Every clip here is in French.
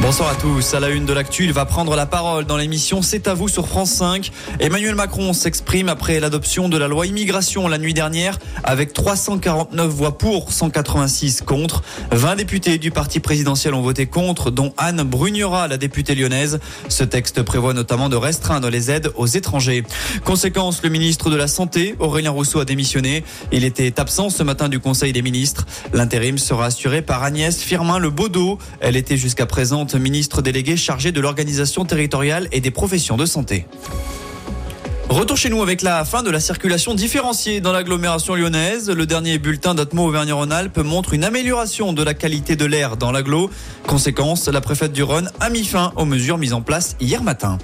Bonsoir à tous. À la une de l'actu, il va prendre la parole dans l'émission C'est à vous sur France 5. Emmanuel Macron s'exprime après l'adoption de la loi immigration la nuit dernière avec 349 voix pour, 186 contre. 20 députés du parti présidentiel ont voté contre, dont Anne Brugnera, la députée lyonnaise. Ce texte prévoit notamment de restreindre les aides aux étrangers. Conséquence, le ministre de la Santé, Aurélien Rousseau, a démissionné. Il était absent ce matin du Conseil des ministres. L'intérim sera assuré par Agnès Firmin Le Baudot. Elle était jusqu'à présent ministre délégué chargé de l'organisation territoriale et des professions de santé. Retour chez nous avec la fin de la circulation différenciée dans l'agglomération lyonnaise. Le dernier bulletin d'Atmo Auvergne-Rhône-Alpes montre une amélioration de la qualité de l'air dans l'agglo. Conséquence, la préfète du Rhône a mis fin aux mesures mises en place hier matin.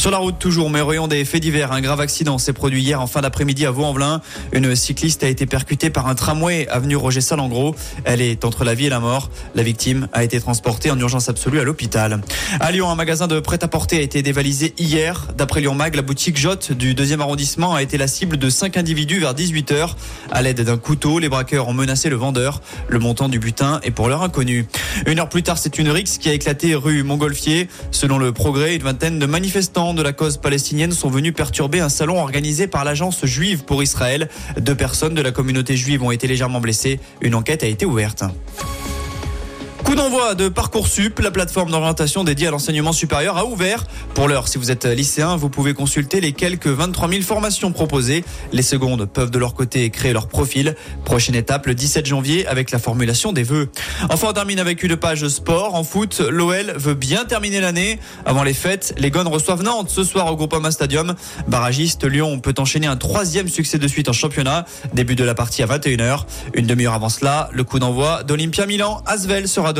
Sur la route toujours, mais voyons des faits divers. Un grave accident s'est produit hier en fin d'après-midi à Vaux-en-Velin. Une cycliste a été percutée par un tramway avenue Roger Salengro. Elle est entre la vie et la mort. La victime a été transportée en urgence absolue à l'hôpital. À Lyon, un magasin de prêt-à-porter a été dévalisé hier. D'après Lyon Mag, la boutique Jotte du deuxième arrondissement a été la cible de cinq individus vers 18h. À l'aide d'un couteau, les braqueurs ont menacé le vendeur. Le montant du butin est pour l'heure inconnu. Une heure plus tard, c'est une rixe qui a éclaté rue Montgolfier. Selon le progrès, une vingtaine de manifestants de la cause palestinienne sont venus perturber un salon organisé par l'agence juive pour Israël. Deux personnes de la communauté juive ont été légèrement blessées. Une enquête a été ouverte. Coup d'envoi de Parcoursup, la plateforme d'orientation dédiée à l'enseignement supérieur a ouvert. Pour l'heure, si vous êtes lycéen, vous pouvez consulter les quelques 23 000 formations proposées. Les secondes peuvent de leur côté créer leur profil. Prochaine étape le 17 janvier avec la formulation des vœux. Enfin, on termine avec une page sport. En foot, l'OL veut bien terminer l'année. Avant les fêtes, les Gones reçoivent Nantes ce soir au Groupama Stadium. Barragiste, Lyon peut enchaîner un troisième succès de suite en championnat. Début de la partie à 21h. Une demi-heure avant cela, le coup d'envoi d'Olympia Milan. Asvel sera donné,